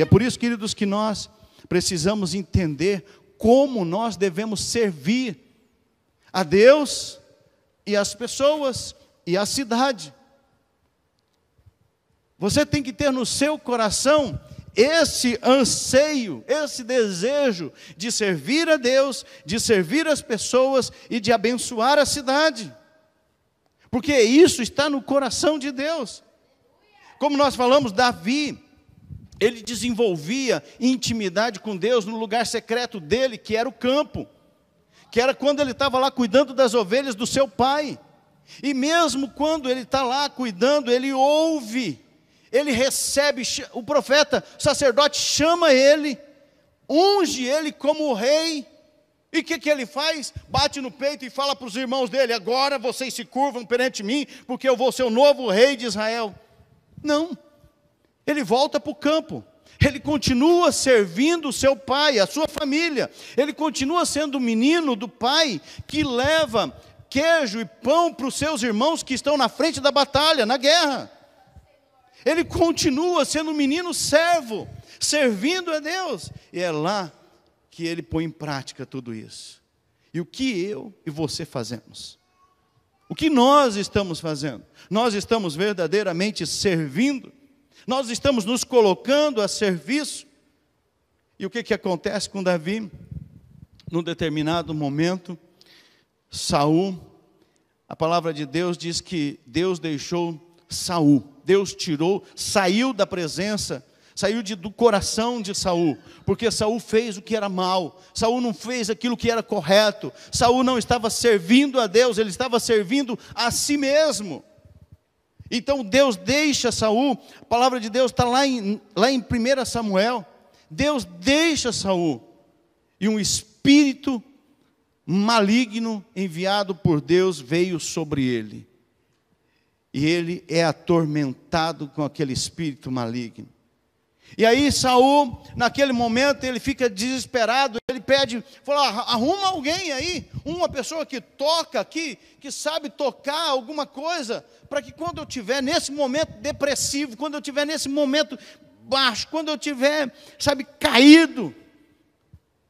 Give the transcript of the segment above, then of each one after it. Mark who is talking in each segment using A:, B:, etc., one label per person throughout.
A: E é por isso, queridos, que nós precisamos entender como nós devemos servir a Deus e as pessoas e a cidade. Você tem que ter no seu coração esse anseio, esse desejo de servir a Deus, de servir as pessoas e de abençoar a cidade. Porque isso está no coração de Deus. Como nós falamos, Davi, ele desenvolvia intimidade com Deus no lugar secreto dele, que era o campo, que era quando ele estava lá cuidando das ovelhas do seu pai. E mesmo quando ele está lá cuidando, ele ouve ele recebe, o profeta, o sacerdote chama ele, unge ele como rei, e o que, que ele faz? Bate no peito e fala para os irmãos dele: agora vocês se curvam perante mim, porque eu vou ser o novo rei de Israel. Não, ele volta para o campo, ele continua servindo o seu pai, a sua família, ele continua sendo o menino do pai que leva queijo e pão para os seus irmãos que estão na frente da batalha, na guerra. Ele continua sendo um menino servo, servindo a Deus. E é lá que ele põe em prática tudo isso. E o que eu e você fazemos? O que nós estamos fazendo? Nós estamos verdadeiramente servindo? Nós estamos nos colocando a serviço? E o que, que acontece com Davi? Num determinado momento, Saul, a palavra de Deus diz que Deus deixou Saul Deus tirou, saiu da presença, saiu de, do coração de Saul, porque Saul fez o que era mal, Saul não fez aquilo que era correto, Saul não estava servindo a Deus, ele estava servindo a si mesmo. Então Deus deixa Saul, a palavra de Deus está lá em, lá em 1 Samuel, Deus deixa Saul, e um espírito maligno enviado por Deus veio sobre ele e ele é atormentado com aquele espírito maligno. E aí Saul, naquele momento, ele fica desesperado, ele pede, fala, arruma alguém aí, uma pessoa que toca aqui, que sabe tocar alguma coisa, para que quando eu tiver nesse momento depressivo, quando eu tiver nesse momento baixo, quando eu tiver, sabe, caído,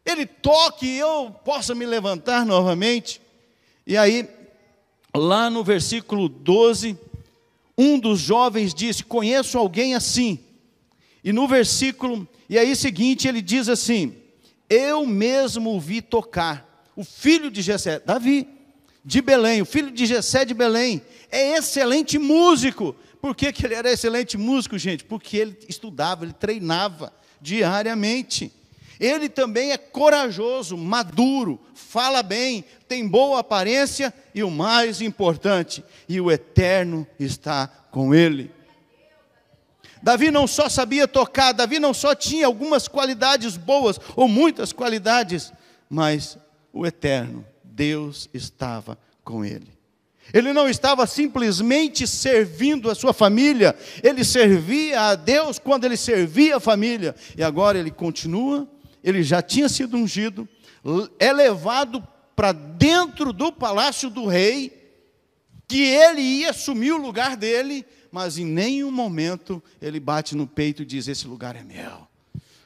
A: ele toque e eu possa me levantar novamente. E aí, lá no versículo 12, um dos jovens disse: Conheço alguém assim. E no versículo, e aí seguinte, ele diz assim: Eu mesmo vi tocar, o filho de Jessé, Davi, de Belém, o filho de Jessé de Belém, é excelente músico. Por que, que ele era excelente músico, gente? Porque ele estudava, ele treinava diariamente. Ele também é corajoso, maduro, fala bem, tem boa aparência e o mais importante, e o eterno está com ele. Davi não só sabia tocar, Davi não só tinha algumas qualidades boas, ou muitas qualidades, mas o eterno, Deus estava com ele. Ele não estava simplesmente servindo a sua família, ele servia a Deus quando ele servia a família, e agora ele continua ele já tinha sido ungido, é levado para dentro do palácio do rei, que ele ia assumir o lugar dele, mas em nenhum momento ele bate no peito e diz: Esse lugar é meu.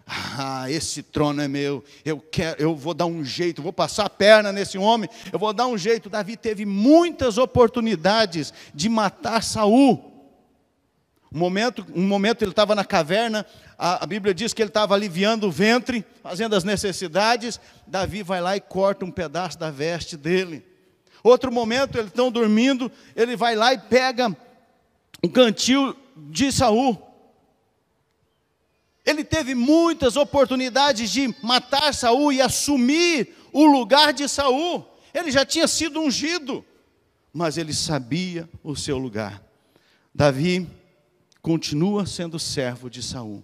A: Ah, esse trono é meu. Eu quero, eu vou dar um jeito, vou passar a perna nesse homem, eu vou dar um jeito. Davi teve muitas oportunidades de matar Saul. Um momento, um momento ele estava na caverna, a, a, Bíblia diz que ele estava aliviando o ventre, fazendo as necessidades. Davi vai lá e corta um pedaço da veste dele. Outro momento, eles estão dormindo, ele vai lá e pega um cantil de Saul. Ele teve muitas oportunidades de matar Saul e assumir o lugar de Saul. Ele já tinha sido ungido, mas ele sabia o seu lugar. Davi continua sendo servo de Saul.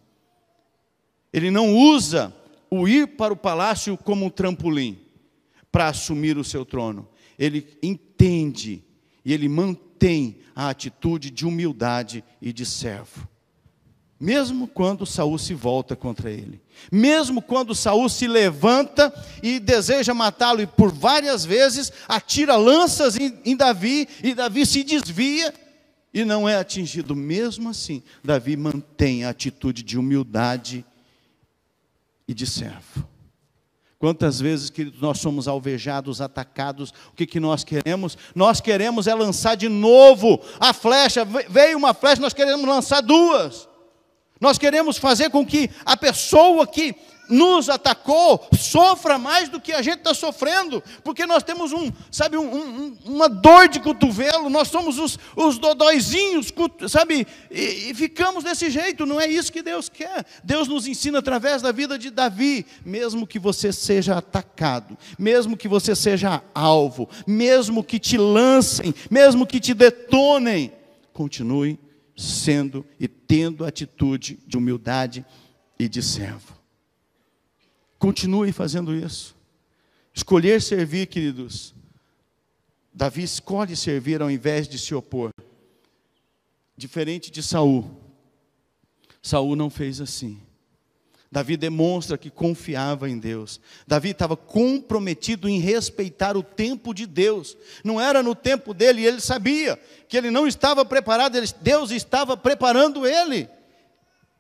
A: Ele não usa o ir para o palácio como um trampolim para assumir o seu trono. Ele entende e ele mantém a atitude de humildade e de servo. Mesmo quando Saul se volta contra ele, mesmo quando Saul se levanta e deseja matá-lo e por várias vezes atira lanças em, em Davi e Davi se desvia, e não é atingido. Mesmo assim, Davi mantém a atitude de humildade e de servo. Quantas vezes, queridos, nós somos alvejados, atacados, o que, que nós queremos? Nós queremos é lançar de novo a flecha, veio uma flecha, nós queremos lançar duas. Nós queremos fazer com que a pessoa que nos atacou sofra mais do que a gente está sofrendo, porque nós temos um, sabe, um, um, uma dor de cotovelo, nós somos os, os dodóizinhos, sabe, e, e ficamos desse jeito, não é isso que Deus quer. Deus nos ensina através da vida de Davi, mesmo que você seja atacado, mesmo que você seja alvo, mesmo que te lancem, mesmo que te detonem, continue sendo e tendo atitude de humildade e de servo. Continue fazendo isso. Escolher servir, queridos. Davi escolhe servir ao invés de se opor. Diferente de Saul. Saul não fez assim. Davi demonstra que confiava em Deus. Davi estava comprometido em respeitar o tempo de Deus. Não era no tempo dele, ele sabia que ele não estava preparado, Deus estava preparando ele.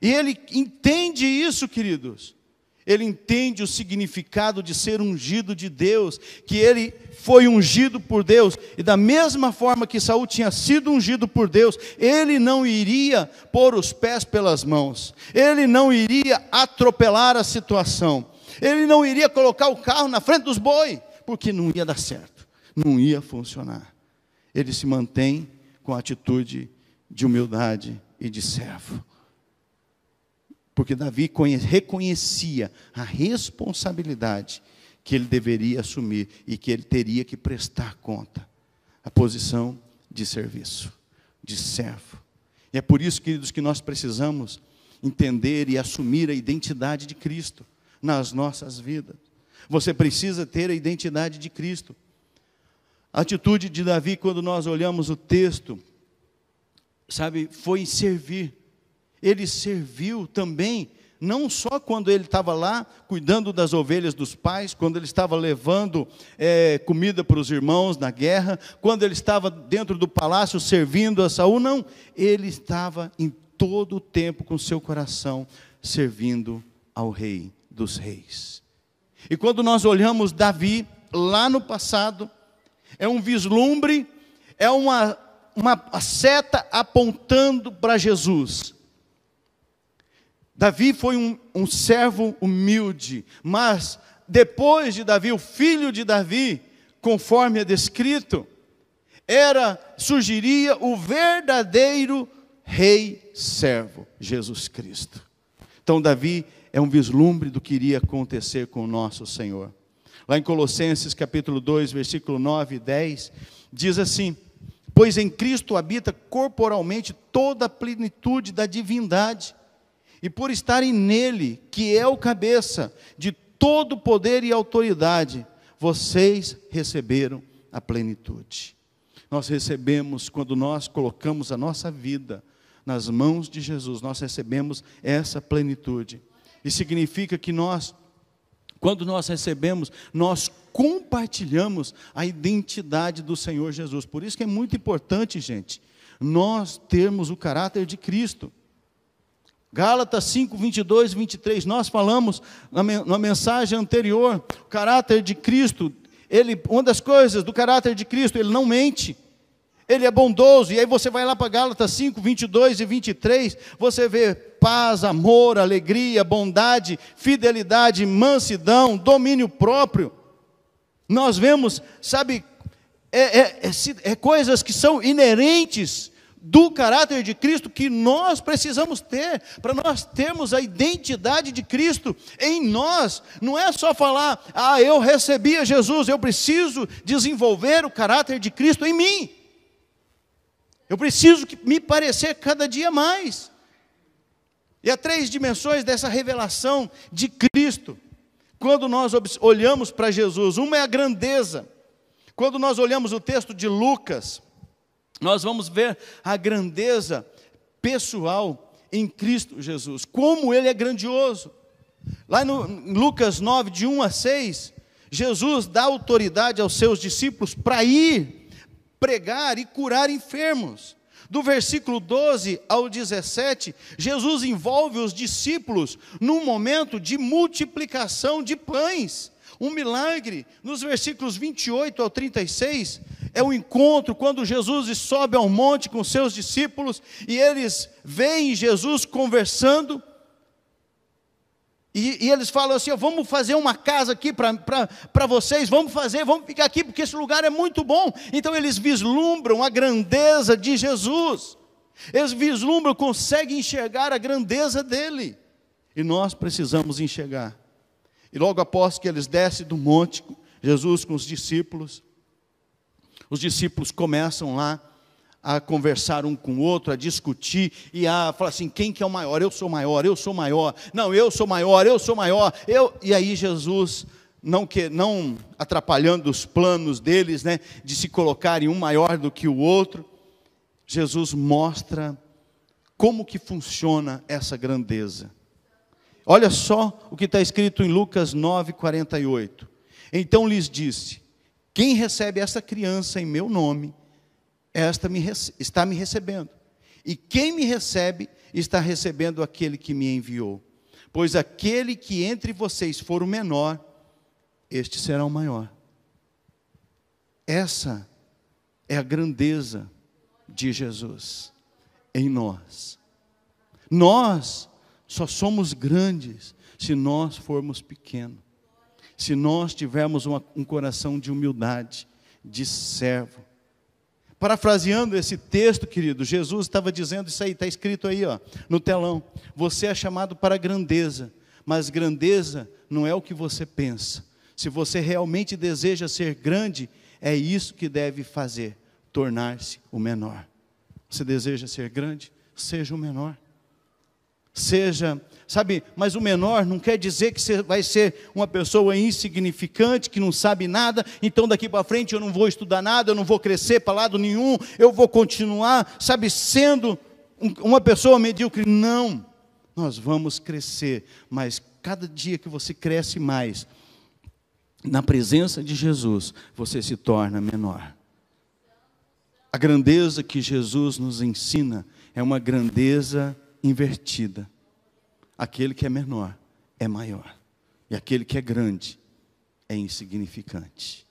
A: E ele entende isso, queridos ele entende o significado de ser ungido de Deus, que ele foi ungido por Deus, e da mesma forma que Saul tinha sido ungido por Deus, ele não iria pôr os pés pelas mãos, ele não iria atropelar a situação, ele não iria colocar o carro na frente dos boi, porque não ia dar certo, não ia funcionar. Ele se mantém com a atitude de humildade e de servo. Porque Davi reconhecia a responsabilidade que ele deveria assumir e que ele teria que prestar conta. A posição de serviço, de servo. E é por isso, queridos, que nós precisamos entender e assumir a identidade de Cristo nas nossas vidas. Você precisa ter a identidade de Cristo. A atitude de Davi, quando nós olhamos o texto, sabe, foi servir ele serviu também, não só quando ele estava lá cuidando das ovelhas dos pais, quando ele estava levando é, comida para os irmãos na guerra, quando ele estava dentro do palácio servindo a Saul, não, ele estava em todo o tempo com seu coração servindo ao Rei dos Reis. E quando nós olhamos Davi lá no passado, é um vislumbre, é uma, uma seta apontando para Jesus. Davi foi um, um servo humilde, mas depois de Davi, o filho de Davi, conforme é descrito, era surgiria o verdadeiro rei servo, Jesus Cristo. Então Davi é um vislumbre do que iria acontecer com o nosso Senhor. Lá em Colossenses capítulo 2, versículo 9 e 10, diz assim: Pois em Cristo habita corporalmente toda a plenitude da divindade e por estarem nele, que é o cabeça de todo poder e autoridade, vocês receberam a plenitude. Nós recebemos quando nós colocamos a nossa vida nas mãos de Jesus, nós recebemos essa plenitude. E significa que nós, quando nós recebemos, nós compartilhamos a identidade do Senhor Jesus. Por isso que é muito importante, gente, nós termos o caráter de Cristo. Gálatas 5, 22 e 23, nós falamos na mensagem anterior, o caráter de Cristo, ele, uma das coisas do caráter de Cristo, ele não mente, ele é bondoso, e aí você vai lá para Gálatas 5, 22 e 23, você vê paz, amor, alegria, bondade, fidelidade, mansidão, domínio próprio. Nós vemos, sabe, é, é, é, é coisas que são inerentes do caráter de Cristo que nós precisamos ter, para nós termos a identidade de Cristo em nós. Não é só falar, ah, eu recebi a Jesus, eu preciso desenvolver o caráter de Cristo em mim. Eu preciso me parecer cada dia mais. E há três dimensões dessa revelação de Cristo. Quando nós olhamos para Jesus, uma é a grandeza. Quando nós olhamos o texto de Lucas, nós vamos ver a grandeza pessoal em Cristo Jesus, como ele é grandioso. Lá no Lucas 9, de 1 a 6, Jesus dá autoridade aos seus discípulos para ir pregar e curar enfermos. Do versículo 12 ao 17, Jesus envolve os discípulos num momento de multiplicação de pães, um milagre. Nos versículos 28 ao 36, é o encontro quando Jesus sobe ao monte com seus discípulos e eles veem Jesus conversando e, e, eles falam assim: vamos fazer uma casa aqui para vocês, vamos fazer, vamos ficar aqui, porque esse lugar é muito bom. Então eles vislumbram a grandeza de Jesus, eles vislumbram, conseguem enxergar a grandeza dele, e nós precisamos enxergar. E logo após que eles descem do monte, Jesus com os discípulos, os discípulos começam lá a conversar um com o outro, a discutir e a falar assim: quem que é o maior? Eu sou maior, eu sou maior. Não, eu sou maior, eu sou maior. Eu e aí Jesus não que não atrapalhando os planos deles, né, de se colocarem um maior do que o outro, Jesus mostra como que funciona essa grandeza. Olha só o que está escrito em Lucas 9:48. Então lhes disse: Quem recebe essa criança em meu nome, esta me, está me recebendo. E quem me recebe, está recebendo aquele que me enviou. Pois aquele que entre vocês for o menor, este será o maior. Essa é a grandeza de Jesus em nós. Nós só somos grandes se nós formos pequenos. Se nós tivermos uma, um coração de humildade, de servo, Parafraseando esse texto, querido, Jesus estava dizendo isso aí, está escrito aí, ó, no telão. Você é chamado para grandeza, mas grandeza não é o que você pensa. Se você realmente deseja ser grande, é isso que deve fazer, tornar-se o menor. Você deseja ser grande? Seja o menor. Seja sabe? Mas o menor não quer dizer que você vai ser uma pessoa insignificante, que não sabe nada, então daqui para frente eu não vou estudar nada, eu não vou crescer para lado nenhum, eu vou continuar, sabe, sendo uma pessoa medíocre. Não, nós vamos crescer, mas cada dia que você cresce mais, na presença de Jesus, você se torna menor. A grandeza que Jesus nos ensina é uma grandeza invertida. Aquele que é menor é maior, e aquele que é grande é insignificante.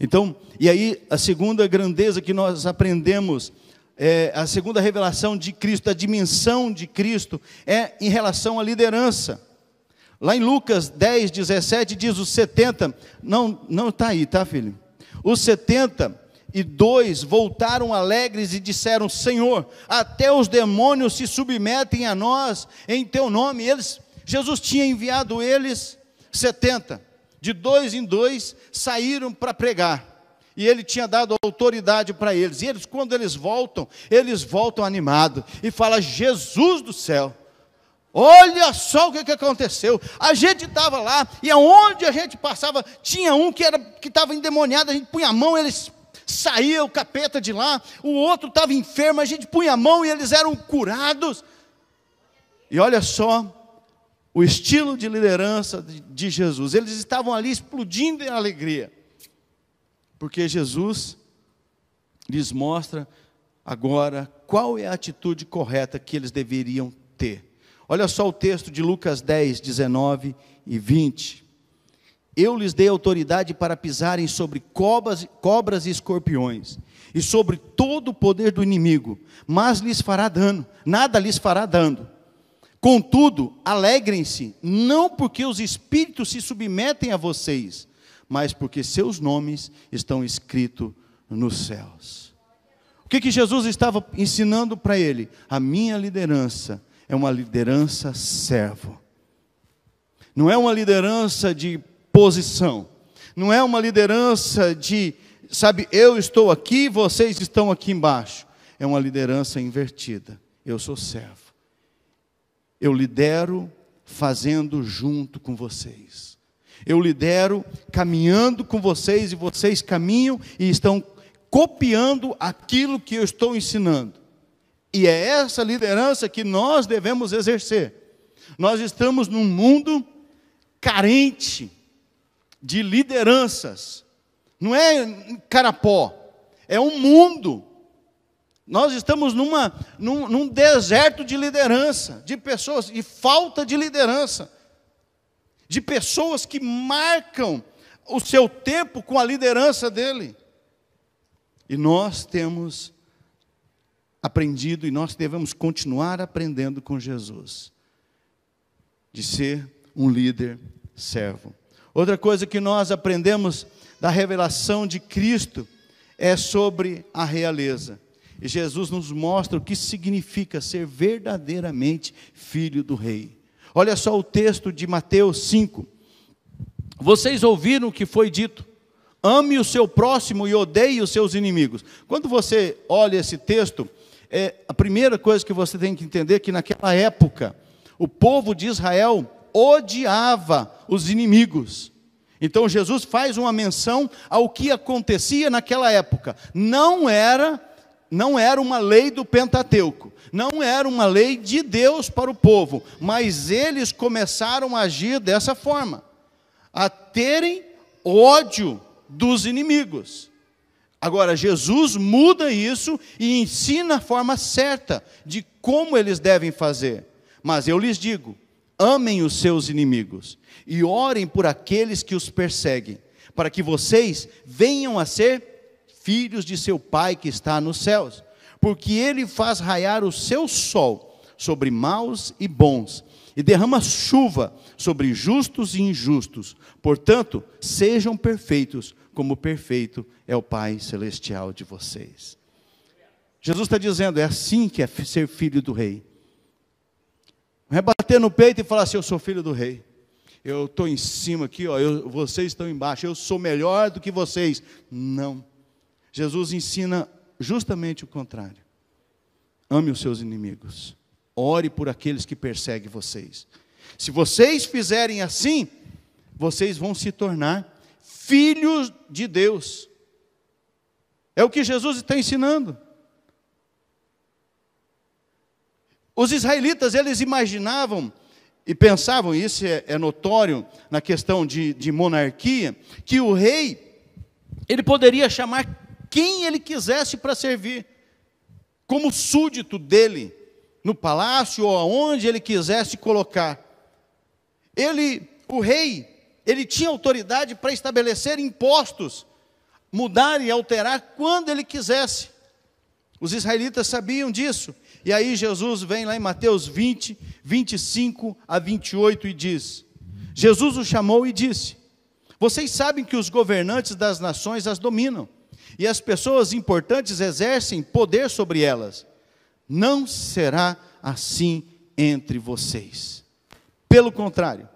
A: Então, e aí a segunda grandeza que nós aprendemos, é, a segunda revelação de Cristo, a dimensão de Cristo, é em relação à liderança. Lá em Lucas 10, 17, diz os 70, não não está aí, tá, filho? Os 70 e dois voltaram alegres e disseram: Senhor, até os demônios se submetem a nós em teu nome. Eles, Jesus tinha enviado eles 70, de dois em dois saíram para pregar. E ele tinha dado autoridade para eles. E eles, quando eles voltam, eles voltam animados e fala: Jesus do céu. Olha só o que, que aconteceu. A gente estava lá e aonde a gente passava tinha um que era que estava endemoniado. A gente punha a mão, eles saía o capeta de lá, o outro estava enfermo, a gente punha a mão e eles eram curados. E olha só o estilo de liderança de Jesus, eles estavam ali explodindo em alegria, porque Jesus lhes mostra agora qual é a atitude correta que eles deveriam ter. Olha só o texto de Lucas 10, 19 e 20. Eu lhes dei autoridade para pisarem sobre cobras, cobras e escorpiões, e sobre todo o poder do inimigo, mas lhes fará dano, nada lhes fará dano. Contudo, alegrem-se, não porque os espíritos se submetem a vocês, mas porque seus nomes estão escritos nos céus. O que, que Jesus estava ensinando para ele? A minha liderança é uma liderança servo. Não é uma liderança de posição. Não é uma liderança de, sabe, eu estou aqui, vocês estão aqui embaixo. É uma liderança invertida. Eu sou servo. Eu lidero fazendo junto com vocês. Eu lidero caminhando com vocês e vocês caminham e estão copiando aquilo que eu estou ensinando. E é essa liderança que nós devemos exercer. Nós estamos num mundo carente de lideranças. Não é carapó, é um mundo Nós estamos numa, num, num deserto de liderança, de pessoas, e falta de liderança, de pessoas que marcam o seu tempo com a liderança dele. E nós temos aprendido e nós devemos continuar aprendendo com Jesus, de ser um líder servo. Outra coisa que nós aprendemos da revelação de Cristo é sobre a realeza. E Jesus nos mostra o que significa ser verdadeiramente filho do rei. Olha só o texto de Mateus 5. Vocês ouviram o que foi dito: ame o seu próximo e odeie os seus inimigos. Quando você olha esse texto, é, a primeira coisa que você tem que entender é que naquela época, o povo de Israel odiava os inimigos. Então Jesus faz uma menção ao que acontecia naquela época. Não era não era uma lei do Pentateuco, não era uma lei de Deus para o povo, mas eles começaram a agir dessa forma, a terem ódio dos inimigos. Agora, Jesus muda isso e ensina a forma certa de como eles devem fazer. Mas eu lhes digo: amem os seus inimigos e orem por aqueles que os perseguem, para que vocês venham a ser filhos de seu Pai que está nos céus, porque ele faz raiar o seu sol sobre maus e bons, e derrama chuva sobre justos e injustos. Portanto, sejam perfeitos, como perfeito é o Pai celestial de vocês. Jesus está dizendo: é assim que é ser filho do Rei. Bater no peito e falar assim: Eu sou filho do Rei. Eu estou em cima aqui, ó, eu, vocês estão embaixo, eu sou melhor do que vocês. Não. Jesus ensina justamente o contrário. Ame os seus inimigos. Ore por aqueles que perseguem vocês. Se vocês fizerem assim, vocês vão se tornar filhos de Deus. É o que Jesus está ensinando. Os israelitas, eles imaginavam e pensavam, isso é, é notório na questão de, de monarquia, que o rei, ele poderia chamar quem ele quisesse para servir, como súdito dele, no palácio ou aonde ele quisesse colocar. Ele, o rei, ele tinha autoridade para estabelecer impostos, mudar e alterar quando ele quisesse. Os israelitas sabiam disso. E aí Jesus vem lá em Mateus 20, 25 a 28 e diz: Jesus o chamou e disse: Vocês sabem que os governantes das nações as dominam e as pessoas importantes exercem poder sobre elas. Não será assim entre vocês. Pelo contrário,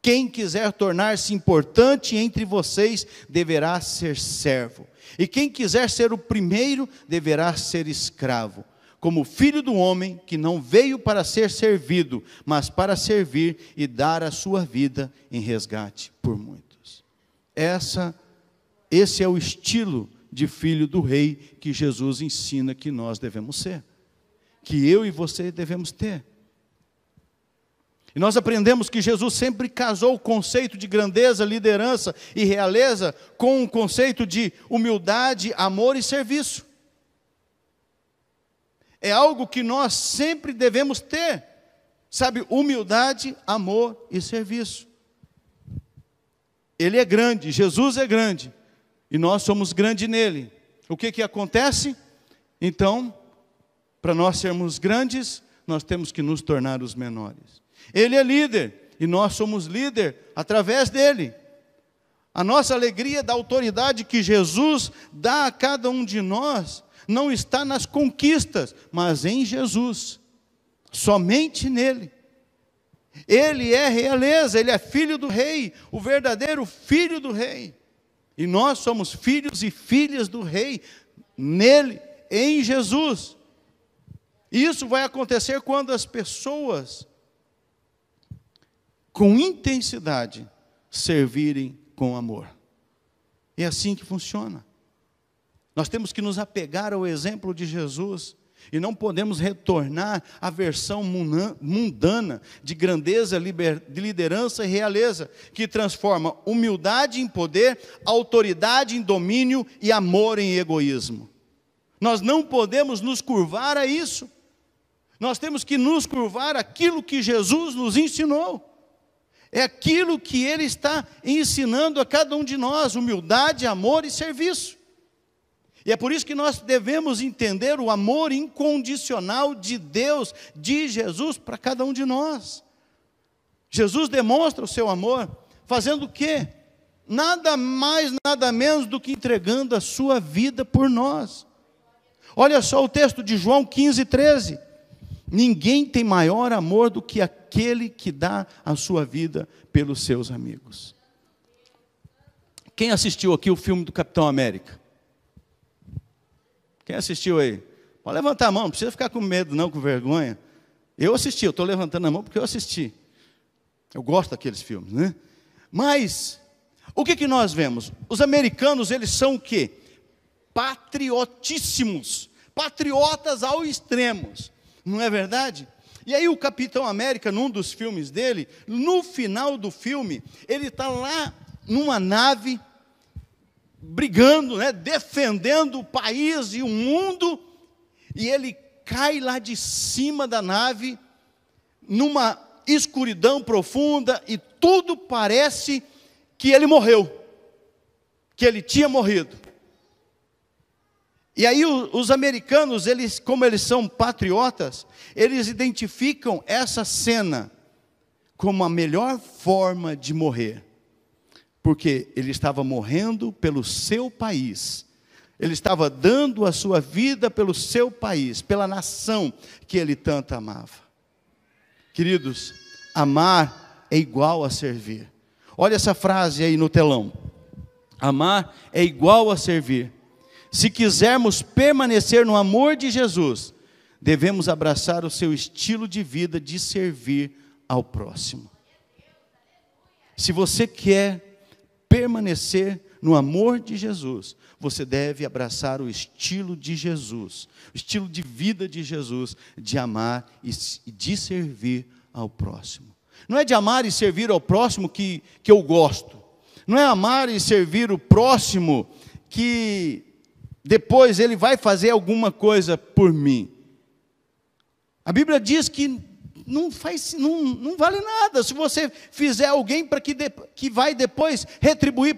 A: quem quiser tornar-se importante entre vocês deverá ser servo, e quem quiser ser o primeiro deverá ser escravo, como filho do homem que não veio para ser servido, mas para servir e dar a sua vida em resgate por muitos. Essa esse é o estilo de filho do rei que Jesus ensina que nós devemos ser, que eu e você devemos ter. E nós aprendemos que Jesus sempre casou o conceito de grandeza, liderança e realeza com o conceito de humildade, amor e serviço. É algo que nós sempre devemos ter, sabe? Humildade, amor e serviço. Ele é grande, Jesus é grande e nós somos grandes nele. O que que acontece? Então, para nós sermos grandes, nós temos que nos tornar os menores. Ele é líder e nós somos líder através dele. A nossa alegria da autoridade que Jesus dá a cada um de nós não está nas conquistas, mas em Jesus, somente nele. Ele é realeza, ele é filho do rei, o verdadeiro filho do rei. E nós somos filhos e filhas do Rei, nele, em Jesus. Isso vai acontecer quando as pessoas, com intensidade, servirem com amor. É assim que funciona. Nós temos que nos apegar ao exemplo de Jesus e não podemos retornar à versão mundana de grandeza, de liderança e realeza, que transforma humildade em poder, autoridade em domínio e amor em egoísmo. Nós não podemos nos curvar a isso. Nós temos que nos curvar aquilo que Jesus nos ensinou. É aquilo que ele está ensinando a cada um de nós: humildade, amor e serviço. E é por isso que nós devemos entender o amor incondicional de Deus, de Jesus, para cada um de nós. Jesus demonstra o seu amor fazendo o quê? Nada mais, nada menos do que entregando a sua vida por nós. Olha só o texto de João 15, 13. Ninguém tem maior amor do que aquele que dá a sua vida pelos seus amigos. Quem assistiu aqui o filme do Capitão América? Quem assistiu aí? Pode levantar a mão, não precisa ficar com medo, não, com vergonha. Eu assisti, eu estou levantando a mão porque eu assisti. Eu gosto daqueles filmes, né? Mas, o que, que nós vemos? Os americanos, eles são o quê? Patriotíssimos. Patriotas ao extremos. Não é verdade? E aí o Capitão América, num dos filmes dele, no final do filme, ele está lá numa nave brigando, né, defendendo o país e o mundo, e ele cai lá de cima da nave, numa escuridão profunda, e tudo parece que ele morreu, que ele tinha morrido. E aí os americanos, eles, como eles são patriotas, eles identificam essa cena como a melhor forma de morrer porque ele estava morrendo pelo seu país. Ele estava dando a sua vida pelo seu país, pela nação que ele tanto amava. Queridos, amar é igual a servir. Olha essa frase aí no telão. Amar é igual a servir. Se quisermos permanecer no amor de Jesus, devemos abraçar o seu estilo de vida de servir ao próximo. Se você quer permanecer no amor de Jesus, você deve abraçar o estilo de Jesus, o estilo de vida de Jesus, de amar e de servir ao próximo. Não é de amar e servir ao próximo que, que eu gosto, não é amar e servir o próximo que depois ele vai fazer alguma coisa por mim. A Bíblia diz que não, faz, não, não vale nada se você fizer alguém para que, que vai depois retribuir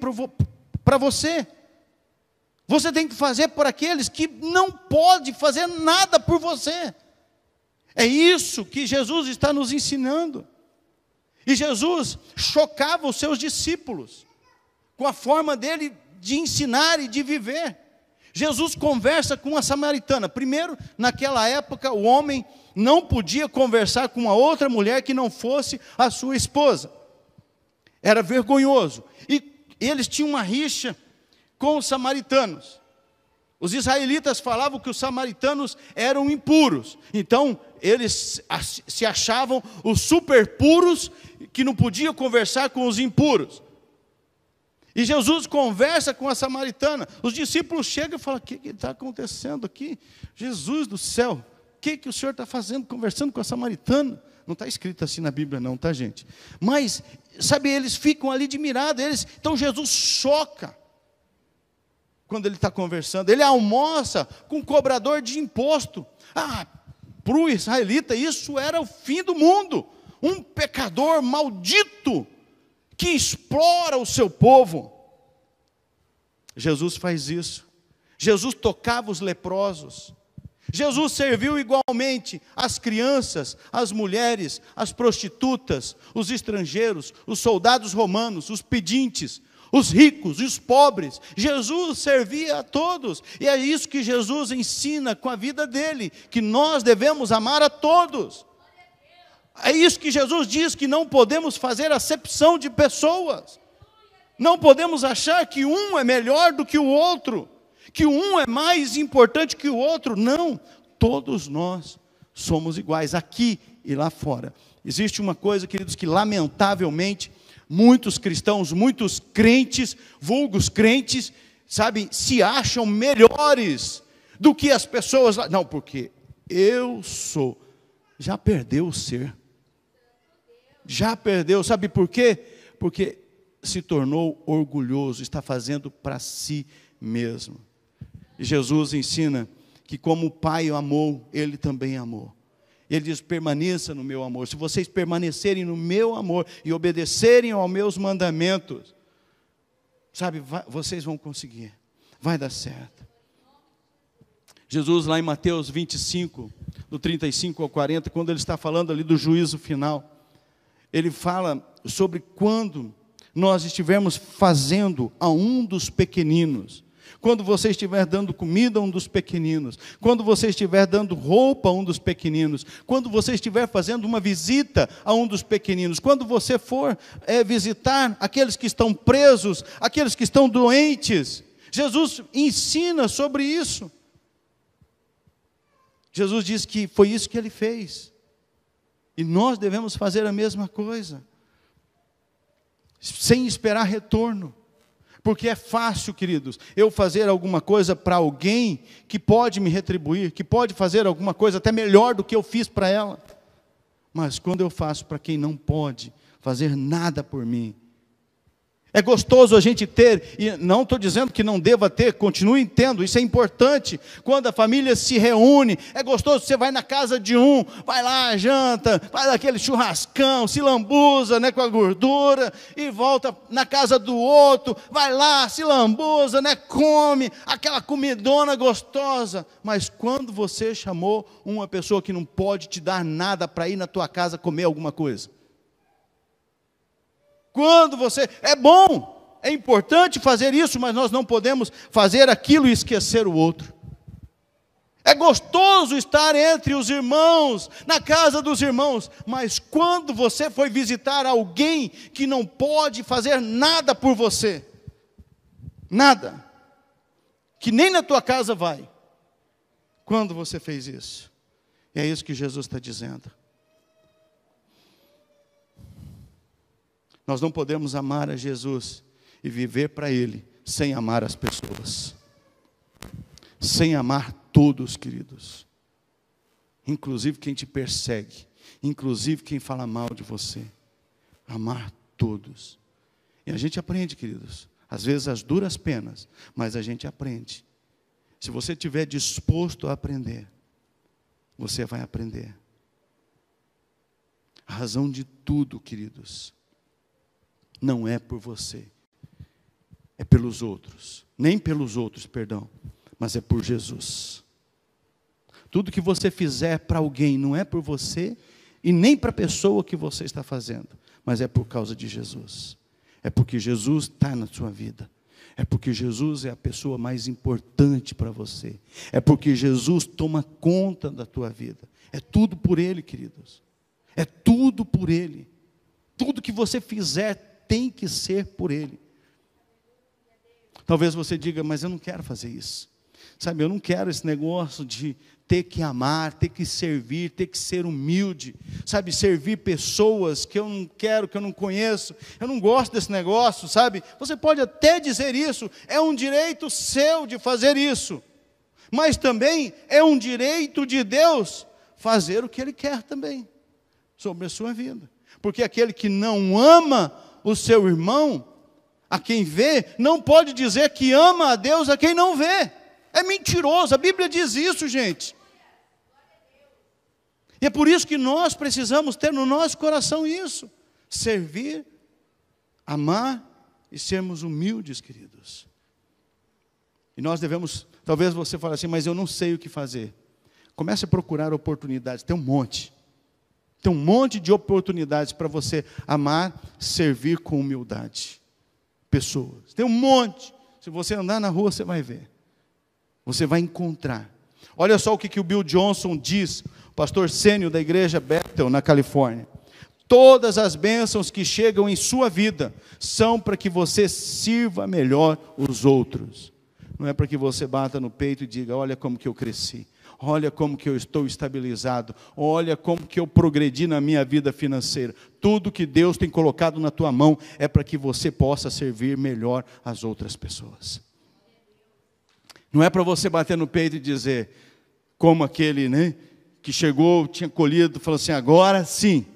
A: para você. Você tem que fazer por aqueles que não pode fazer nada por você. É isso que Jesus está nos ensinando. E Jesus chocava os seus discípulos com a forma dele de ensinar e de viver. Jesus conversa com a samaritana. Primeiro, naquela época, o homem não podia conversar com uma outra mulher que não fosse a sua esposa. Era vergonhoso. E eles tinham uma rixa com os samaritanos. Os israelitas falavam que os samaritanos eram impuros. Então, eles se achavam os super puros que não podiam conversar com os impuros. E Jesus conversa com a samaritana. Os discípulos chegam e falam: O que está acontecendo aqui? Jesus do céu, que, que o senhor está fazendo conversando com a samaritana? Não está escrito assim na Bíblia, não, tá, gente? Mas, sabe, eles ficam ali admirados. Eles, então Jesus choca quando ele está conversando. Ele almoça com um cobrador de imposto. Ah, para o israelita, isso era o fim do mundo. Um pecador maldito que explora o seu povo. Jesus faz isso. Jesus tocava os leprosos. Jesus serviu igualmente as crianças, as mulheres, as prostitutas, os estrangeiros, os soldados romanos, os pedintes, os ricos e os pobres. Jesus servia a todos. E é isso que Jesus ensina com a vida dele, que nós devemos amar a todos. É isso que Jesus diz que não podemos fazer acepção de pessoas. Não podemos achar que um é melhor do que o outro que um é mais importante que o outro. Não, todos nós somos iguais, aqui e lá fora. Existe uma coisa, queridos, que lamentavelmente muitos cristãos, muitos crentes, vulgos crentes, sabe, se acham melhores do que as pessoas lá. Não, porque eu sou. Já perdeu o ser. Já perdeu, sabe por quê? Porque se tornou orgulhoso, está fazendo para si mesmo. Jesus ensina que como o Pai o amou, ele também amou. Ele diz: permaneça no meu amor. Se vocês permanecerem no meu amor e obedecerem aos meus mandamentos, sabe, vai, vocês vão conseguir, vai dar certo. Jesus, lá em Mateus 25, do 35 ao 40, quando ele está falando ali do juízo final, ele fala sobre quando nós estivermos fazendo a um dos pequeninos, quando você estiver dando comida a um dos pequeninos, quando você estiver dando roupa a um dos pequeninos, quando você estiver fazendo uma visita a um dos pequeninos, quando você for é, visitar aqueles que estão presos, aqueles que estão doentes. Jesus ensina sobre isso. Jesus diz que foi isso que ele fez. E nós devemos fazer a mesma coisa, sem esperar retorno. Porque é fácil, queridos, eu fazer alguma coisa para alguém que pode me retribuir, que pode fazer alguma coisa até melhor do que eu fiz para ela. Mas quando eu faço para quem não pode fazer nada por mim, é gostoso a gente ter, e não estou dizendo que não deva ter, continue tendo, isso é importante. Quando a família se reúne, é gostoso, você vai na casa de um, vai lá, janta, faz aquele churrascão, se lambuza né, com a gordura, e volta na casa do outro, vai lá, se lambuza, né, come aquela comidona gostosa. Mas quando você chamou uma pessoa que não pode te dar nada para ir na tua casa comer alguma coisa, quando você. É bom, é importante fazer isso, mas nós não podemos fazer aquilo e esquecer o outro. É gostoso estar entre os irmãos, na casa dos irmãos, mas quando você foi visitar alguém que não pode fazer nada por você, nada, que nem na tua casa vai, quando você fez isso? E é isso que Jesus está dizendo. Nós não podemos amar a Jesus e viver para Ele sem amar as pessoas, sem amar todos, queridos, inclusive quem te persegue, inclusive quem fala mal de você. Amar todos. E a gente aprende, queridos, às vezes as duras penas, mas a gente aprende. Se você estiver disposto a aprender, você vai aprender. A razão de tudo, queridos, não é por você, é pelos outros, nem pelos outros, perdão, mas é por Jesus. Tudo que você fizer para alguém não é por você e nem para a pessoa que você está fazendo, mas é por causa de Jesus. É porque Jesus está na sua vida. É porque Jesus é a pessoa mais importante para você. É porque Jesus toma conta da tua vida. É tudo por Ele, queridos. É tudo por Ele. Tudo que você fizer tem que ser por Ele. Talvez você diga, mas eu não quero fazer isso. Sabe, eu não quero esse negócio de ter que amar, ter que servir, ter que ser humilde, sabe, servir pessoas que eu não quero, que eu não conheço, eu não gosto desse negócio, sabe? Você pode até dizer isso, é um direito seu de fazer isso, mas também é um direito de Deus fazer o que Ele quer também sobre a sua vida, porque aquele que não ama o seu irmão, a quem vê, não pode dizer que ama a Deus a quem não vê. É mentiroso, a Bíblia diz isso, gente. E é por isso que nós precisamos ter no nosso coração isso: servir, amar e sermos humildes, queridos. E nós devemos, talvez você fale assim, mas eu não sei o que fazer. Comece a procurar oportunidades, tem um monte. Tem um monte de oportunidades para você amar, servir com humildade. Pessoas. Tem um monte. Se você andar na rua, você vai ver. Você vai encontrar. Olha só o que, que o Bill Johnson diz, pastor sênior da igreja Bethel, na Califórnia. Todas as bênçãos que chegam em sua vida são para que você sirva melhor os outros. Não é para que você bata no peito e diga: Olha como que eu cresci. Olha como que eu estou estabilizado. Olha como que eu progredi na minha vida financeira. Tudo que Deus tem colocado na tua mão é para que você possa servir melhor as outras pessoas. Não é para você bater no peito e dizer, como aquele, né, que chegou, tinha colhido, falou assim: agora sim,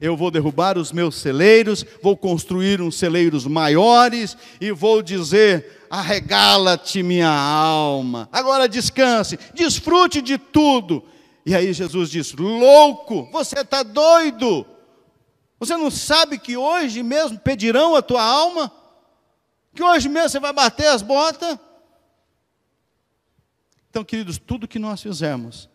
A: Eu vou derrubar os meus celeiros, vou construir uns celeiros maiores e vou dizer: arregala-te, minha alma. Agora descanse, desfrute de tudo. E aí Jesus diz: louco, você está doido. Você não sabe que hoje mesmo pedirão a tua alma? Que hoje mesmo você vai bater as botas? Então, queridos, tudo que nós fizermos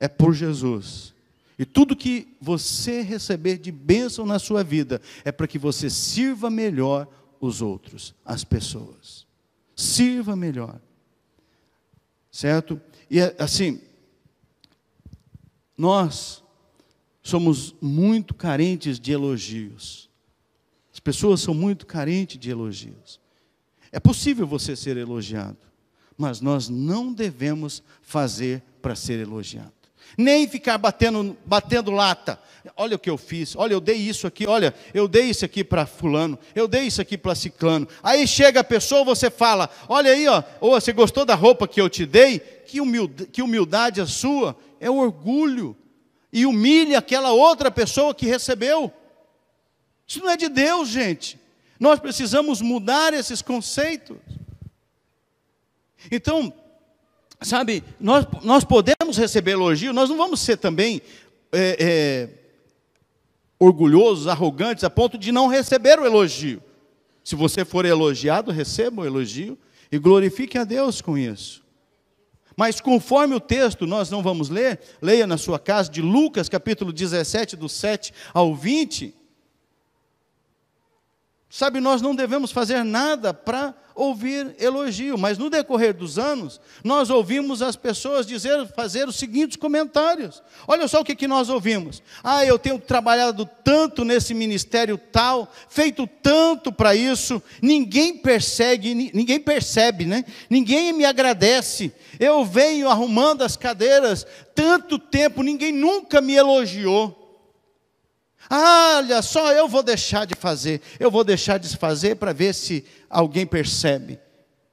A: é por Jesus. E tudo que você receber de bênção na sua vida é para que você sirva melhor os outros, as pessoas. Sirva melhor. Certo? E assim, nós somos muito carentes de elogios. As pessoas são muito carentes de elogios. É possível você ser elogiado, mas nós não devemos fazer para ser elogiado. Nem ficar batendo, batendo lata. Olha o que eu fiz, olha, eu dei isso aqui, olha, eu dei isso aqui para fulano, eu dei isso aqui para ciclano. Aí chega a pessoa, você fala, olha aí, ó, oh, você gostou da roupa que eu te dei? Que humildade, que humildade a sua, é orgulho. E humilha aquela outra pessoa que recebeu. Isso não é de Deus, gente. Nós precisamos mudar esses conceitos. Então, sabe, nós, nós podemos receber elogio, nós não vamos ser também é, é, orgulhosos, arrogantes, a ponto de não receber o elogio. Se você for elogiado, receba o elogio e glorifique a Deus com isso. Mas conforme o texto, nós não vamos ler, leia na sua casa, de Lucas capítulo 17, do 7 ao 20. Sabe, nós não devemos fazer nada para ouvir elogio, mas no decorrer dos anos, nós ouvimos as pessoas dizer, fazer os seguintes comentários. Olha só o que, que nós ouvimos. Ah, eu tenho trabalhado tanto nesse ministério tal, feito tanto para isso, ninguém persegue, ninguém percebe, né? Ninguém me agradece. Eu venho arrumando as cadeiras tanto tempo, ninguém nunca me elogiou. Ah, olha só, eu vou deixar de fazer, eu vou deixar de fazer para ver se alguém percebe.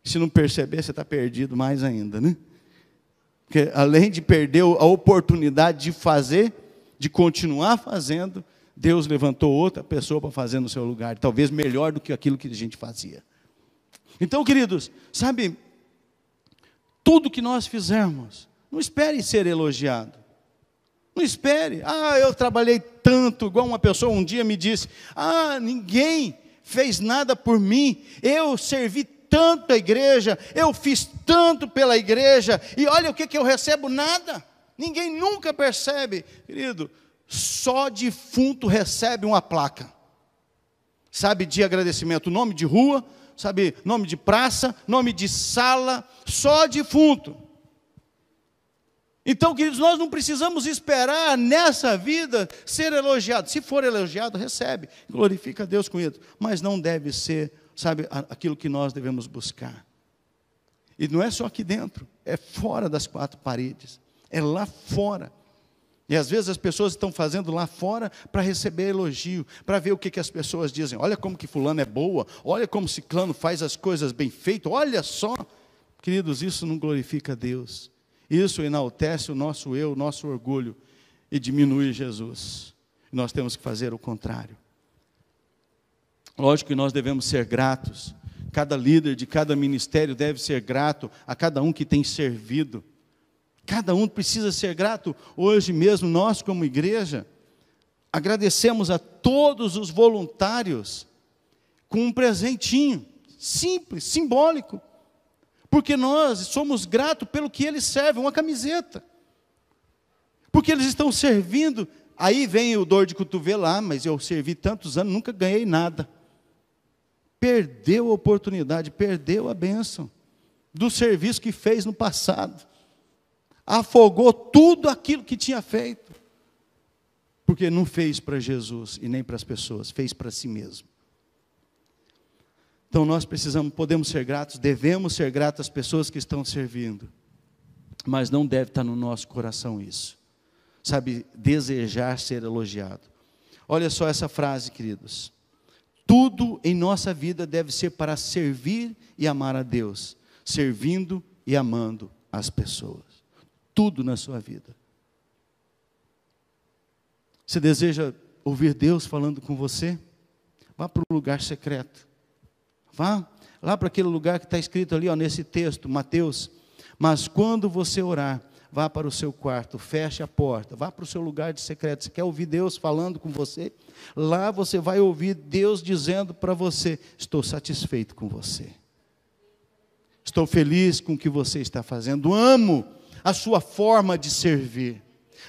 A: Se não perceber, você está perdido mais ainda, né? Porque além de perder a oportunidade de fazer, de continuar fazendo, Deus levantou outra pessoa para fazer no seu lugar, talvez melhor do que aquilo que a gente fazia. Então, queridos, sabe, tudo que nós fizermos, não espere ser elogiado. Não espere. Ah, eu trabalhei tanto, igual uma pessoa um dia me disse: Ah, ninguém fez nada por mim. Eu servi tanto a igreja, eu fiz tanto pela igreja, e olha o que, que eu recebo: nada. Ninguém nunca percebe, querido. Só defunto recebe uma placa. Sabe, de agradecimento, nome de rua, sabe, nome de praça, nome de sala, só defunto. Então, queridos, nós não precisamos esperar nessa vida ser elogiado. Se for elogiado, recebe, glorifica a Deus com isso. Mas não deve ser, sabe, aquilo que nós devemos buscar. E não é só aqui dentro, é fora das quatro paredes, é lá fora. E às vezes as pessoas estão fazendo lá fora para receber elogio, para ver o que, que as pessoas dizem. Olha como que fulano é boa, olha como ciclano faz as coisas bem feitas, olha só. Queridos, isso não glorifica a Deus. Isso enaltece o nosso eu, o nosso orgulho e diminui Jesus. Nós temos que fazer o contrário. Lógico que nós devemos ser gratos. Cada líder de cada ministério deve ser grato a cada um que tem servido. Cada um precisa ser grato. Hoje mesmo, nós, como igreja, agradecemos a todos os voluntários com um presentinho simples, simbólico porque nós somos gratos pelo que eles servem, uma camiseta. Porque eles estão servindo. Aí vem o dor de cotovelo, ah, mas eu servi tantos anos, nunca ganhei nada. Perdeu a oportunidade, perdeu a bênção do serviço que fez no passado. Afogou tudo aquilo que tinha feito. Porque não fez para Jesus e nem para as pessoas, fez para si mesmo. Então nós precisamos, podemos ser gratos, devemos ser gratos às pessoas que estão servindo. Mas não deve estar no nosso coração isso. Sabe, desejar ser elogiado. Olha só essa frase, queridos. Tudo em nossa vida deve ser para servir e amar a Deus, servindo e amando as pessoas. Tudo na sua vida. Você deseja ouvir Deus falando com você? Vá para o lugar secreto. Vá lá para aquele lugar que está escrito ali, ó, nesse texto, Mateus. Mas quando você orar, vá para o seu quarto, feche a porta, vá para o seu lugar de secreto. Você quer ouvir Deus falando com você? Lá você vai ouvir Deus dizendo para você: Estou satisfeito com você. Estou feliz com o que você está fazendo. Amo a sua forma de servir.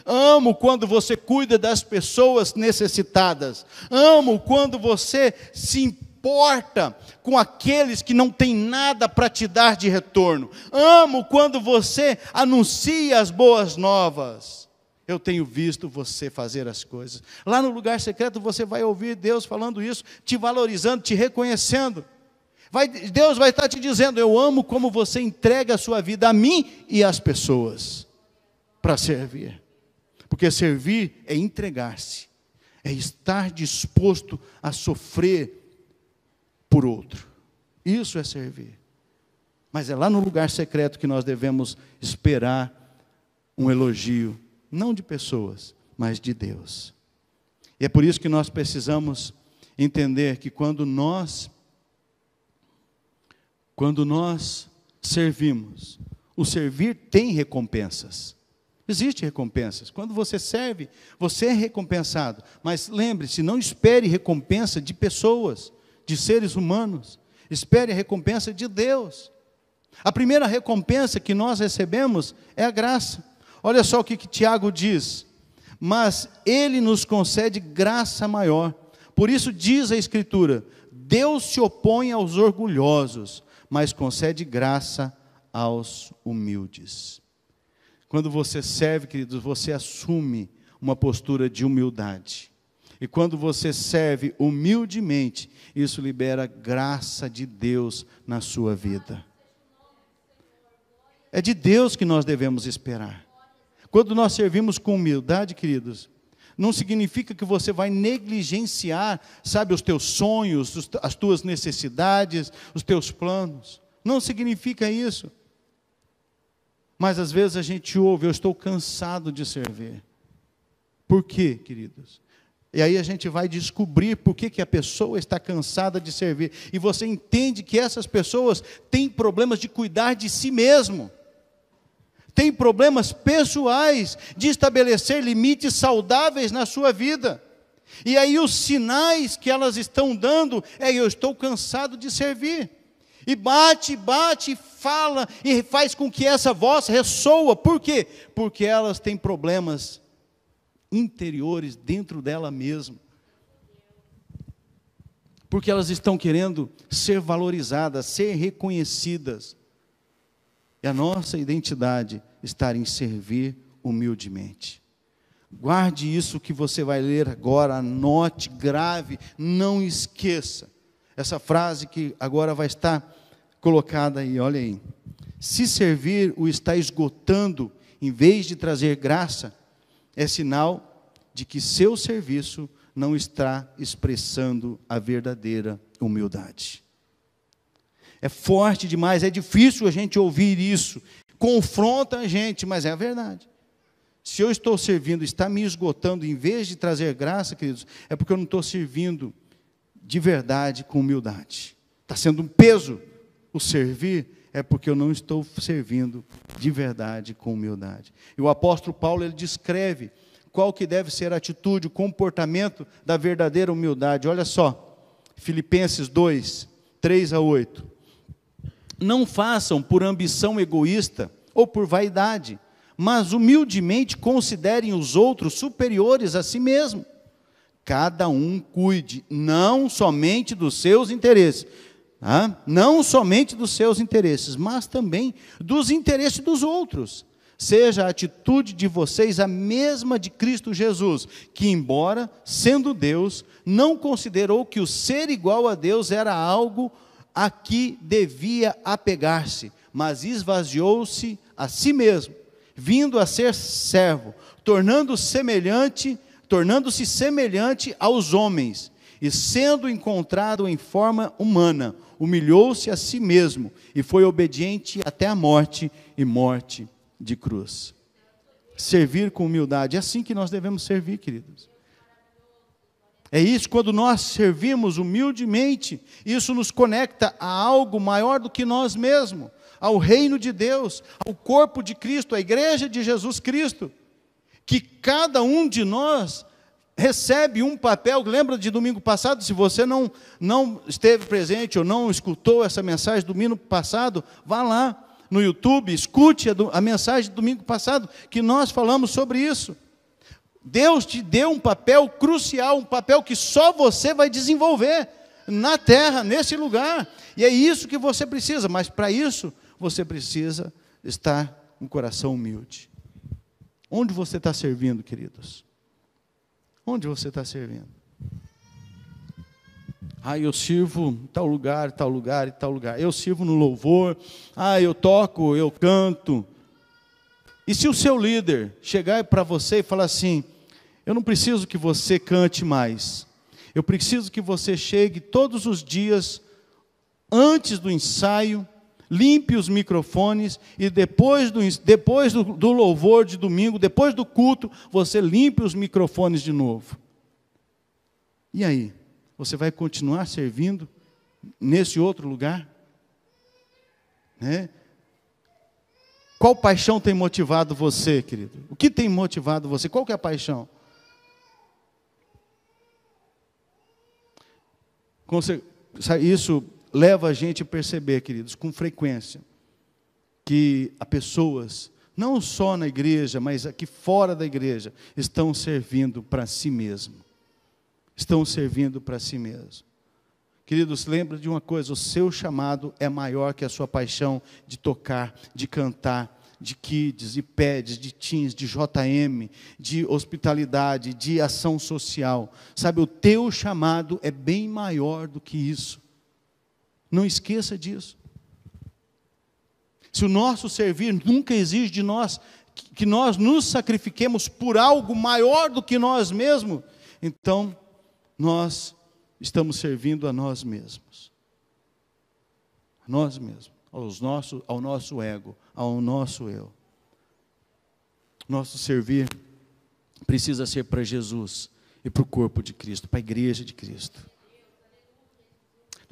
A: Amo quando você cuida das pessoas necessitadas. Amo quando você se importa com aqueles que não têm nada para te dar de retorno. Amo quando você anuncia as boas novas. Eu tenho visto você fazer as coisas. Lá no lugar secreto você vai ouvir Deus falando isso, te valorizando, te reconhecendo. Vai, Deus vai estar te dizendo: Eu amo como você entrega a sua vida a mim e às pessoas para servir. Porque servir é entregar-se, é estar disposto a sofrer por outro. Isso é servir. Mas é lá no lugar secreto que nós devemos esperar um elogio, não de pessoas, mas de Deus. E é por isso que nós precisamos entender que quando nós quando nós servimos, o servir tem recompensas. Existem recompensas. Quando você serve, você é recompensado. Mas lembre-se, não espere recompensa de pessoas, de seres humanos. Espere a recompensa de Deus. A primeira recompensa que nós recebemos é a graça. Olha só o que, que Tiago diz. Mas ele nos concede graça maior. Por isso diz a Escritura: Deus se opõe aos orgulhosos, mas concede graça aos humildes. Quando você serve, queridos, você assume uma postura de humildade. E quando você serve humildemente, isso libera graça de Deus na sua vida. É de Deus que nós devemos esperar. Quando nós servimos com humildade, queridos, não significa que você vai negligenciar, sabe, os teus sonhos, as tuas necessidades, os teus planos. Não significa isso. Mas às vezes a gente ouve, eu estou cansado de servir. Por quê, queridos? E aí a gente vai descobrir por que, que a pessoa está cansada de servir. E você entende que essas pessoas têm problemas de cuidar de si mesmo. Têm problemas pessoais de estabelecer limites saudáveis na sua vida. E aí os sinais que elas estão dando é eu estou cansado de servir. E bate, bate, fala e faz com que essa voz ressoa. Por quê? Porque elas têm problemas interiores dentro dela mesma. Porque elas estão querendo ser valorizadas, ser reconhecidas. E a nossa identidade está em servir humildemente. Guarde isso que você vai ler agora, anote, grave, não esqueça. Essa frase que agora vai estar colocada aí, olha aí. Se servir o está esgotando, em vez de trazer graça, é sinal de que seu serviço não está expressando a verdadeira humildade. É forte demais, é difícil a gente ouvir isso, confronta a gente, mas é a verdade. Se eu estou servindo, está me esgotando, em vez de trazer graça, queridos, é porque eu não estou servindo de verdade com humildade. Está sendo um peso o servir, é porque eu não estou servindo de verdade com humildade. E o apóstolo Paulo ele descreve qual que deve ser a atitude, o comportamento da verdadeira humildade. Olha só, Filipenses 2, 3 a 8. Não façam por ambição egoísta ou por vaidade, mas humildemente considerem os outros superiores a si mesmo cada um cuide não somente dos seus interesses, tá? não somente dos seus interesses, mas também dos interesses dos outros. Seja a atitude de vocês a mesma de Cristo Jesus, que, embora sendo Deus, não considerou que o ser igual a Deus era algo a que devia apegar-se, mas esvaziou-se a si mesmo, vindo a ser servo, tornando semelhante tornando-se semelhante aos homens, e sendo encontrado em forma humana, humilhou-se a si mesmo e foi obediente até a morte e morte de cruz. Servir com humildade, é assim que nós devemos servir, queridos. É isso, quando nós servimos humildemente, isso nos conecta a algo maior do que nós mesmos, ao reino de Deus, ao corpo de Cristo, à igreja de Jesus Cristo, que cada um de nós recebe um papel. Lembra de domingo passado? Se você não, não esteve presente ou não escutou essa mensagem domingo passado, vá lá no YouTube, escute a, a mensagem de domingo passado, que nós falamos sobre isso. Deus te deu um papel crucial, um papel que só você vai desenvolver na terra, nesse lugar. E é isso que você precisa, mas para isso você precisa estar com um coração humilde. Onde você está servindo, queridos? Onde você está servindo? Ah, eu sirvo em tal lugar, tal lugar e tal lugar. Eu sirvo no louvor. Ah, eu toco, eu canto. E se o seu líder chegar para você e falar assim: Eu não preciso que você cante mais. Eu preciso que você chegue todos os dias, antes do ensaio, limpe os microfones e depois, do, depois do, do louvor de domingo, depois do culto, você limpe os microfones de novo. E aí? Você vai continuar servindo nesse outro lugar? Né? Qual paixão tem motivado você, querido? O que tem motivado você? Qual que é a paixão? Isso leva a gente a perceber, queridos, com frequência, que há pessoas, não só na igreja, mas aqui fora da igreja, estão servindo para si mesmo. Estão servindo para si mesmo. Queridos, lembre de uma coisa: o seu chamado é maior que a sua paixão de tocar, de cantar, de kids, de pads, de teens, de JM, de hospitalidade, de ação social. Sabe, o teu chamado é bem maior do que isso. Não esqueça disso. Se o nosso servir nunca exige de nós que nós nos sacrifiquemos por algo maior do que nós mesmos, então nós estamos servindo a nós mesmos. A nós mesmos, aos nosso, ao nosso ego, ao nosso eu. Nosso servir precisa ser para Jesus e para o corpo de Cristo, para a igreja de Cristo.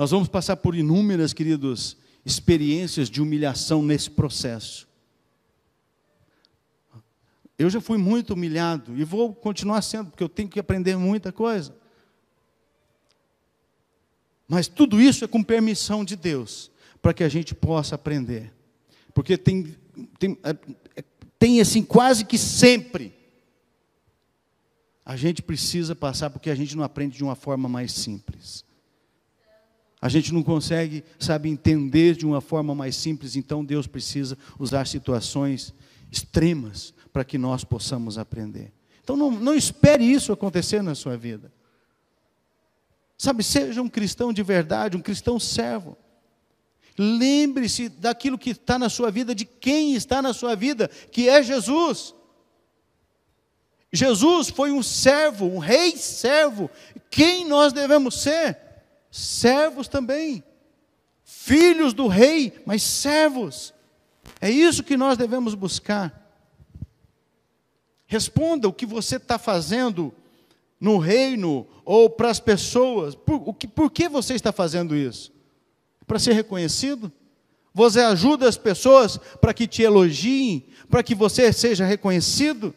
A: Nós vamos passar por inúmeras, queridos, experiências de humilhação nesse processo. Eu já fui muito humilhado e vou continuar sendo, porque eu tenho que aprender muita coisa. Mas tudo isso é com permissão de Deus, para que a gente possa aprender. Porque tem, tem, é, é, tem assim, quase que sempre, a gente precisa passar, porque a gente não aprende de uma forma mais simples. A gente não consegue, sabe, entender de uma forma mais simples, então Deus precisa usar situações extremas para que nós possamos aprender. Então não, não espere isso acontecer na sua vida. Sabe, seja um cristão de verdade, um cristão servo. Lembre-se daquilo que está na sua vida, de quem está na sua vida, que é Jesus. Jesus foi um servo, um rei servo. Quem nós devemos ser? Servos também, filhos do rei, mas servos. É isso que nós devemos buscar. Responda o que você está fazendo no reino ou para as pessoas. Por, o que, por que você está fazendo isso? Para ser reconhecido? Você ajuda as pessoas para que te elogiem, para que você seja reconhecido?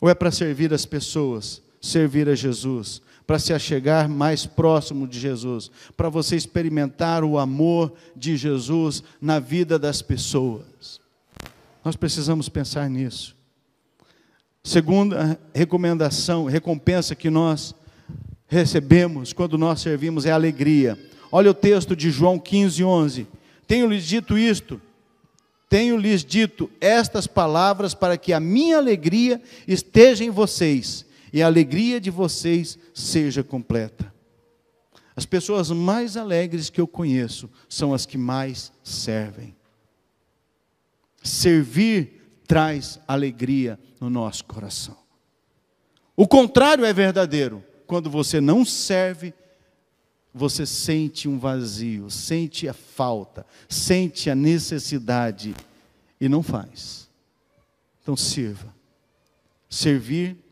A: Ou é para servir as pessoas servir a Jesus, para se achegar mais próximo de Jesus, para você experimentar o amor de Jesus na vida das pessoas. Nós precisamos pensar nisso. Segunda recomendação, recompensa que nós recebemos quando nós servimos é alegria. Olha o texto de João 15, 11. Tenho-lhes dito isto, tenho-lhes dito estas palavras para que a minha alegria esteja em vocês e a alegria de vocês seja completa. As pessoas mais alegres que eu conheço são as que mais servem. Servir traz alegria no nosso coração. O contrário é verdadeiro. Quando você não serve, você sente um vazio, sente a falta, sente a necessidade e não faz. Então sirva. Servir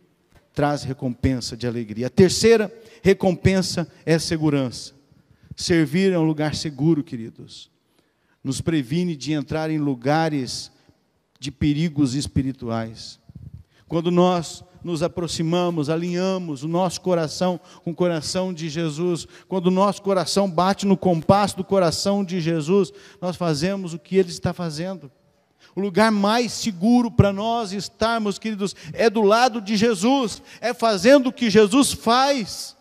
A: traz recompensa de alegria. A terceira recompensa é segurança. Servir é um lugar seguro, queridos. Nos previne de entrar em lugares de perigos espirituais. Quando nós nos aproximamos, alinhamos o nosso coração com o coração de Jesus, quando o nosso coração bate no compasso do coração de Jesus, nós fazemos o que ele está fazendo. O lugar mais seguro para nós estarmos, queridos, é do lado de Jesus, é fazendo o que Jesus faz.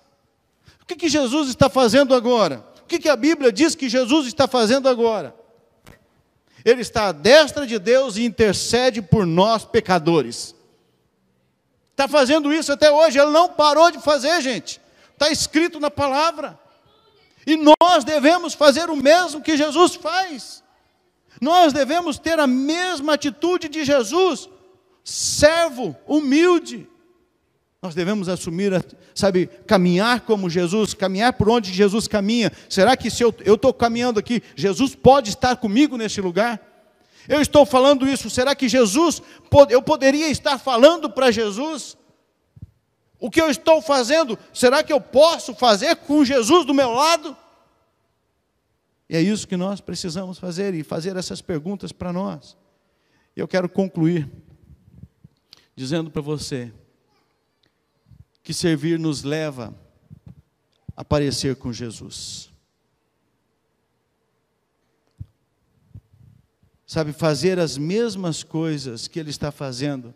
A: O que, que Jesus está fazendo agora? O que, que a Bíblia diz que Jesus está fazendo agora? Ele está à destra de Deus e intercede por nós, pecadores. Está fazendo isso até hoje, ele não parou de fazer, gente. Está escrito na palavra. E nós devemos fazer o mesmo que Jesus faz. Nós devemos ter a mesma atitude de Jesus, servo, humilde. Nós devemos assumir, sabe, caminhar como Jesus, caminhar por onde Jesus caminha. Será que se eu estou caminhando aqui, Jesus pode estar comigo nesse lugar? Eu estou falando isso, será que Jesus, eu poderia estar falando para Jesus? O que eu estou fazendo, será que eu posso fazer com Jesus do meu lado? E é isso que nós precisamos fazer e fazer essas perguntas para nós. Eu quero concluir dizendo para você que servir nos leva a parecer com Jesus. Sabe, fazer as mesmas coisas que Ele está fazendo.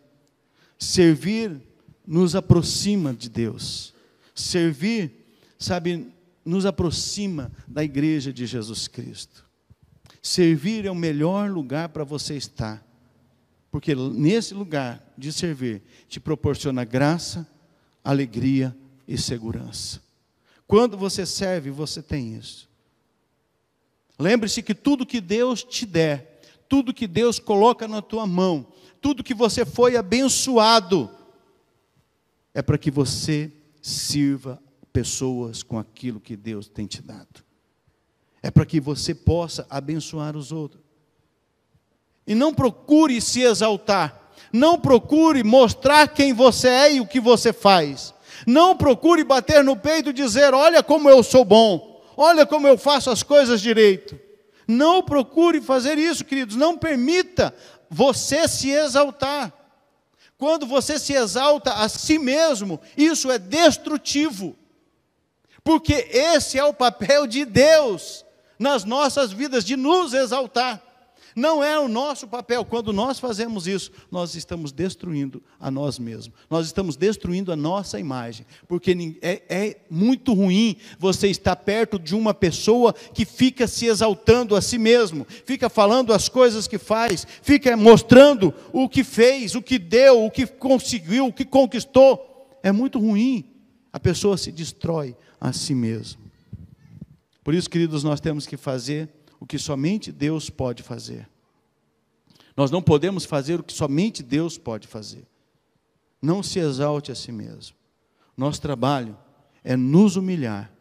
A: Servir nos aproxima de Deus. Servir, sabe, nos aproxima da igreja de Jesus Cristo. Servir é o melhor lugar para você estar, porque nesse lugar de servir te proporciona graça, alegria e segurança. Quando você serve, você tem isso. Lembre-se que tudo que Deus te der, tudo que Deus coloca na tua mão, tudo que você foi abençoado, é para que você sirva pessoas com aquilo que Deus tem te dado. É para que você possa abençoar os outros. E não procure se exaltar. Não procure mostrar quem você é e o que você faz. Não procure bater no peito e dizer: Olha como eu sou bom. Olha como eu faço as coisas direito. Não procure fazer isso, queridos. Não permita você se exaltar. Quando você se exalta a si mesmo, isso é destrutivo porque esse é o papel de Deus nas nossas vidas, de nos exaltar. Não é o nosso papel. Quando nós fazemos isso, nós estamos destruindo a nós mesmos. Nós estamos destruindo a nossa imagem. Porque é, é, muito ruim você estar perto de uma pessoa que fica se exaltando a si mesmo, fica falando as coisas que faz, fica mostrando o que fez, o que deu, o que conseguiu, o que conquistou. É muito ruim. A pessoa se destrói a si mesmo. Por isso, queridos, nós temos que fazer o que somente Deus pode fazer. Nós não podemos fazer o que somente Deus pode fazer. Não se exalte a si mesmo. Nosso trabalho é nos humilhar,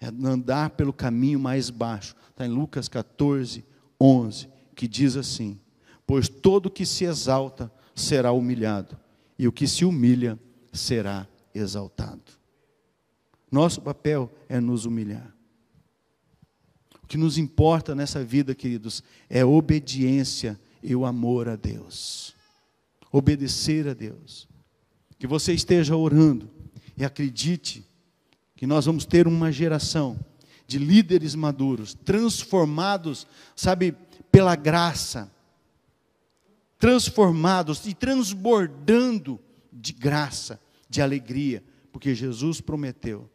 A: é andar pelo caminho mais baixo. Está em Lucas 14, 11, que diz assim: Pois todo que se exalta será humilhado, e o que se humilha será exaltado. Nosso papel é nos humilhar. O que nos importa nessa vida, queridos, é obediência e o amor a Deus. Obedecer a Deus. Que você esteja orando e acredite que nós vamos ter uma geração de líderes maduros, transformados, sabe, pela graça, transformados e transbordando de graça, de alegria, porque Jesus prometeu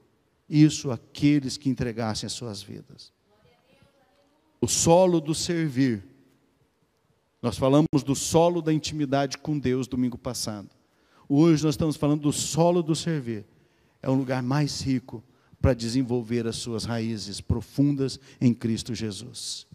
A: isso aqueles que entregassem as suas vidas. O solo do servir. Nós falamos do solo da intimidade com Deus domingo passado. Hoje nós estamos falando do solo do servir. É um lugar mais rico para desenvolver as suas raízes profundas em Cristo Jesus.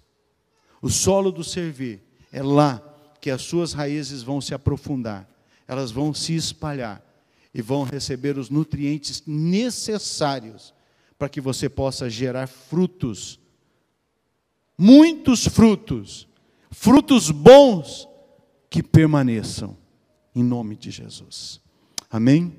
A: O solo do servir é lá que as suas raízes vão se aprofundar, elas vão se espalhar e vão receber os nutrientes necessários para que você possa gerar frutos, muitos frutos, frutos bons que permaneçam, em nome de Jesus. Amém?